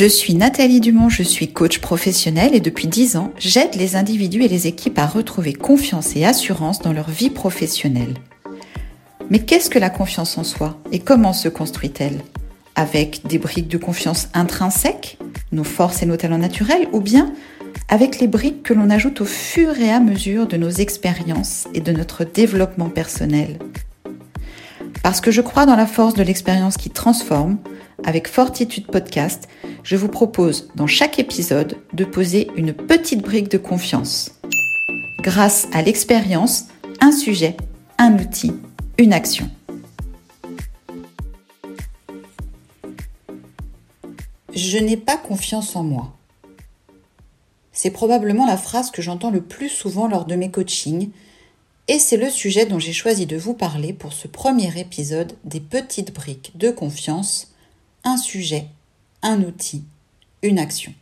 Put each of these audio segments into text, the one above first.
Je suis Nathalie Dumont, je suis coach professionnelle et depuis 10 ans, j'aide les individus et les équipes à retrouver confiance et assurance dans leur vie professionnelle. Mais qu'est-ce que la confiance en soi et comment se construit-elle? Avec des briques de confiance intrinsèques, nos forces et nos talents naturels, ou bien avec les briques que l'on ajoute au fur et à mesure de nos expériences et de notre développement personnel? Parce que je crois dans la force de l'expérience qui transforme, avec Fortitude Podcast, je vous propose dans chaque épisode de poser une petite brique de confiance. Grâce à l'expérience, un sujet, un outil, une action. Je n'ai pas confiance en moi. C'est probablement la phrase que j'entends le plus souvent lors de mes coachings et c'est le sujet dont j'ai choisi de vous parler pour ce premier épisode des petites briques de confiance, un sujet, un outil, une action.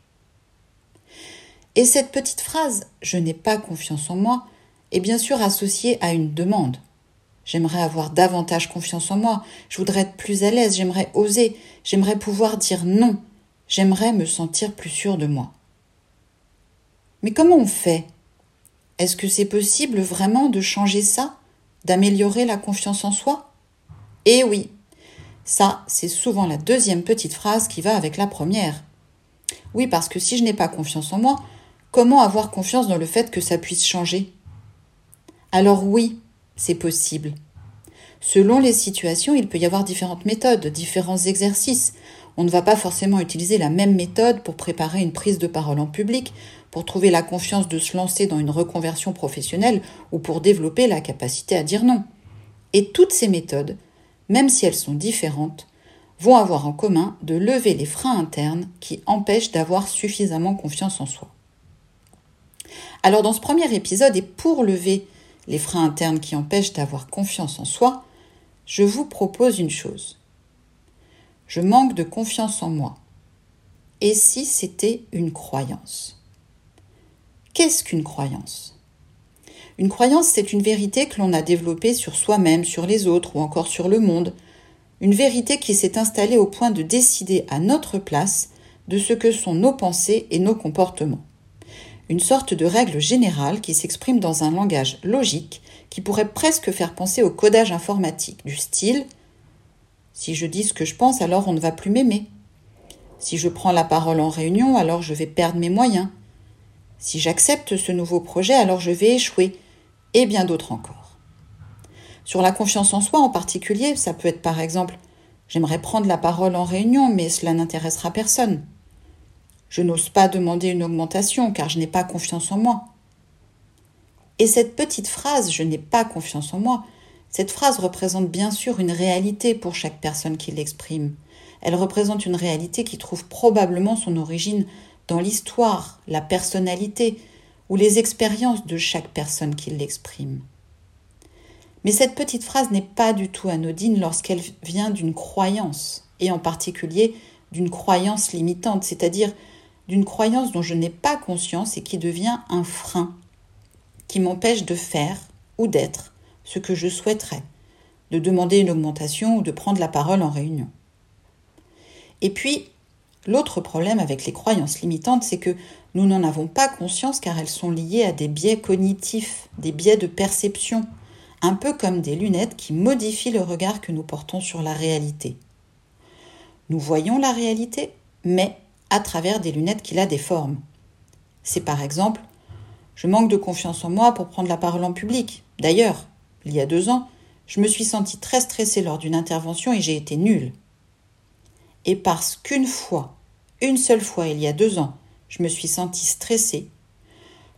Et cette petite phrase Je n'ai pas confiance en moi est bien sûr associée à une demande. J'aimerais avoir davantage confiance en moi, je voudrais être plus à l'aise, j'aimerais oser, j'aimerais pouvoir dire non, j'aimerais me sentir plus sûr de moi. Mais comment on fait? Est-ce que c'est possible vraiment de changer ça? D'améliorer la confiance en soi? Eh oui, ça, c'est souvent la deuxième petite phrase qui va avec la première. Oui, parce que si je n'ai pas confiance en moi, comment avoir confiance dans le fait que ça puisse changer? Alors oui, c'est possible. Selon les situations, il peut y avoir différentes méthodes, différents exercices. On ne va pas forcément utiliser la même méthode pour préparer une prise de parole en public, pour trouver la confiance de se lancer dans une reconversion professionnelle ou pour développer la capacité à dire non. Et toutes ces méthodes même si elles sont différentes, vont avoir en commun de lever les freins internes qui empêchent d'avoir suffisamment confiance en soi. Alors dans ce premier épisode, et pour lever les freins internes qui empêchent d'avoir confiance en soi, je vous propose une chose. Je manque de confiance en moi. Et si c'était une croyance? Qu'est-ce qu'une croyance? Une croyance, c'est une vérité que l'on a développée sur soi-même, sur les autres ou encore sur le monde. Une vérité qui s'est installée au point de décider à notre place de ce que sont nos pensées et nos comportements. Une sorte de règle générale qui s'exprime dans un langage logique qui pourrait presque faire penser au codage informatique, du style Si je dis ce que je pense, alors on ne va plus m'aimer. Si je prends la parole en réunion, alors je vais perdre mes moyens. Si j'accepte ce nouveau projet, alors je vais échouer et bien d'autres encore. Sur la confiance en soi en particulier, ça peut être par exemple J'aimerais prendre la parole en réunion, mais cela n'intéressera personne. Je n'ose pas demander une augmentation car je n'ai pas confiance en moi. Et cette petite phrase Je n'ai pas confiance en moi, cette phrase représente bien sûr une réalité pour chaque personne qui l'exprime. Elle représente une réalité qui trouve probablement son origine dans l'histoire, la personnalité, ou les expériences de chaque personne qui l'exprime. Mais cette petite phrase n'est pas du tout anodine lorsqu'elle vient d'une croyance, et en particulier d'une croyance limitante, c'est-à-dire d'une croyance dont je n'ai pas conscience et qui devient un frein, qui m'empêche de faire ou d'être ce que je souhaiterais, de demander une augmentation ou de prendre la parole en réunion. Et puis, l'autre problème avec les croyances limitantes, c'est que nous n'en avons pas conscience car elles sont liées à des biais cognitifs, des biais de perception, un peu comme des lunettes qui modifient le regard que nous portons sur la réalité. Nous voyons la réalité, mais à travers des lunettes qui la déforment. C'est par exemple je manque de confiance en moi pour prendre la parole en public. D'ailleurs, il y a deux ans, je me suis sentie très stressée lors d'une intervention et j'ai été nulle. Et parce qu'une fois, une seule fois il y a deux ans, je me suis sentie stressée,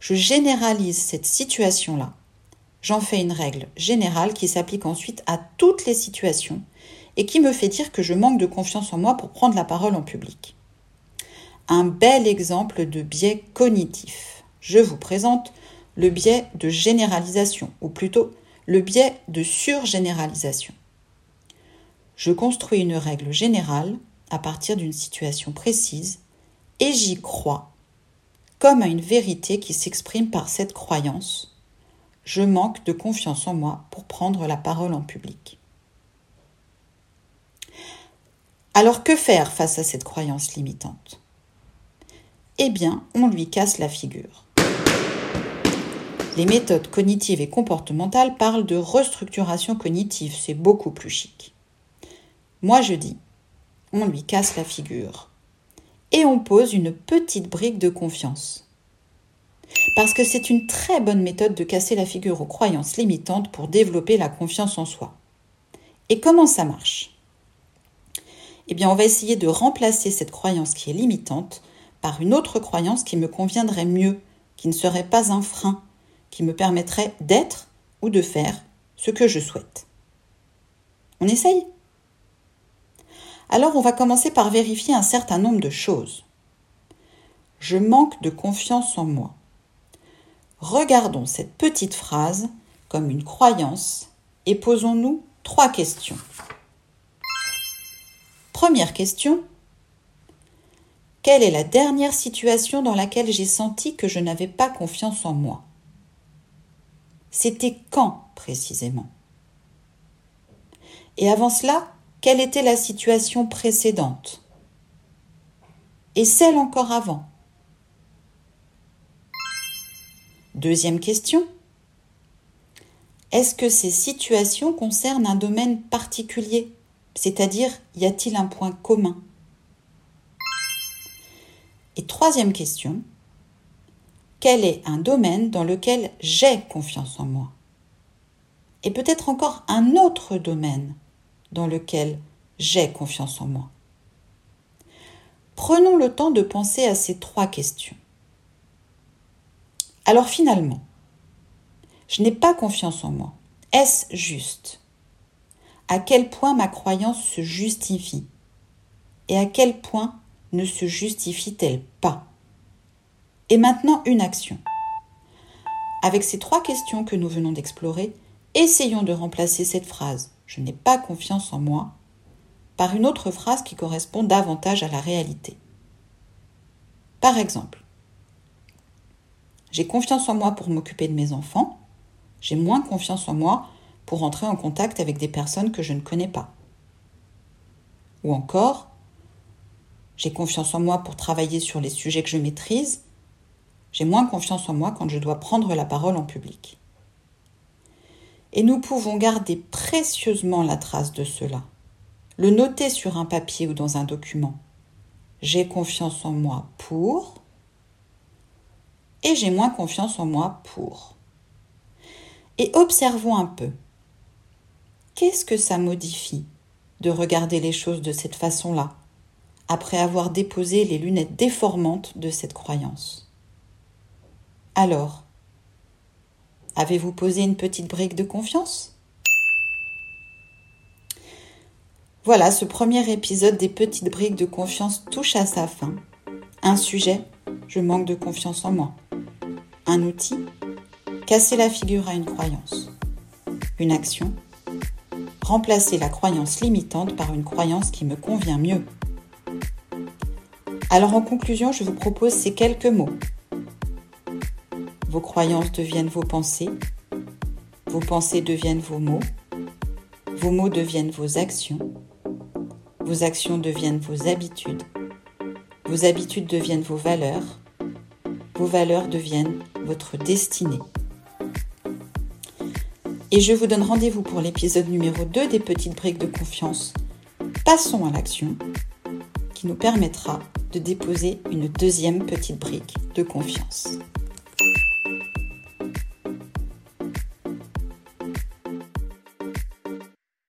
je généralise cette situation-là. J'en fais une règle générale qui s'applique ensuite à toutes les situations et qui me fait dire que je manque de confiance en moi pour prendre la parole en public. Un bel exemple de biais cognitif. Je vous présente le biais de généralisation, ou plutôt le biais de surgénéralisation. Je construis une règle générale à partir d'une situation précise et j'y crois, comme à une vérité qui s'exprime par cette croyance. Je manque de confiance en moi pour prendre la parole en public. Alors que faire face à cette croyance limitante? Eh bien, on lui casse la figure. Les méthodes cognitives et comportementales parlent de restructuration cognitive, c'est beaucoup plus chic. Moi je dis, on lui casse la figure et on pose une petite brique de confiance. Parce que c'est une très bonne méthode de casser la figure aux croyances limitantes pour développer la confiance en soi. Et comment ça marche? Eh bien, on va essayer de remplacer cette croyance qui est limitante par une autre croyance qui me conviendrait mieux, qui ne serait pas un frein, qui me permettrait d'être ou de faire ce que je souhaite. On essaye? Alors on va commencer par vérifier un certain nombre de choses. Je manque de confiance en moi. Regardons cette petite phrase comme une croyance et posons-nous trois questions. Première question. Quelle est la dernière situation dans laquelle j'ai senti que je n'avais pas confiance en moi? C'était quand précisément? Et avant cela, quelle était la situation précédente? Et celle encore avant? Deuxième question. Est-ce que ces situations concernent un domaine particulier? C'est-à-dire, y a-t-il un point commun? Et troisième question. Quel est un domaine dans lequel j'ai confiance en moi? Et peut-être encore un autre domaine dans lequel j'ai confiance en moi Prenons le temps de penser à ces trois questions. Alors finalement, je n'ai pas confiance en moi. Est-ce juste? À quel point ma croyance se justifie? Et à quel point ne se justifie-t-elle pas? Et maintenant, une action. Avec ces trois questions que nous venons d'explorer, essayons de remplacer cette phrase Je n'ai pas confiance en moi par une autre phrase qui correspond davantage à la réalité. Par exemple, j'ai confiance en moi pour m'occuper de mes enfants, j'ai moins confiance en moi pour entrer en contact avec des personnes que je ne connais pas. Ou encore, j'ai confiance en moi pour travailler sur les sujets que je maîtrise, j'ai moins confiance en moi quand je dois prendre la parole en public. Et nous pouvons garder précieusement la trace de cela, le noter sur un papier ou dans un document. J'ai confiance en moi pour et j'ai moins confiance en moi pour. Et observons un peu. Qu'est-ce que ça modifie de regarder les choses de cette façon-là, après avoir déposé les lunettes déformantes de cette croyance? Alors, avez-vous posé une petite brique de confiance? Voilà, ce premier épisode des petites briques de confiance touche à sa fin. Un sujet, je manque de confiance en moi. Un outil, casser la figure à une croyance. Une action, remplacer la croyance limitante par une croyance qui me convient mieux. Alors en conclusion, je vous propose ces quelques mots. Vos croyances deviennent vos pensées, vos pensées deviennent vos mots, vos mots deviennent vos actions, vos actions deviennent vos habitudes, vos habitudes deviennent vos valeurs, vos valeurs deviennent votre destinée. Et je vous donne rendez-vous pour l'épisode numéro 2 des petites briques de confiance. Passons à l'action qui nous permettra de déposer une deuxième petite brique de confiance.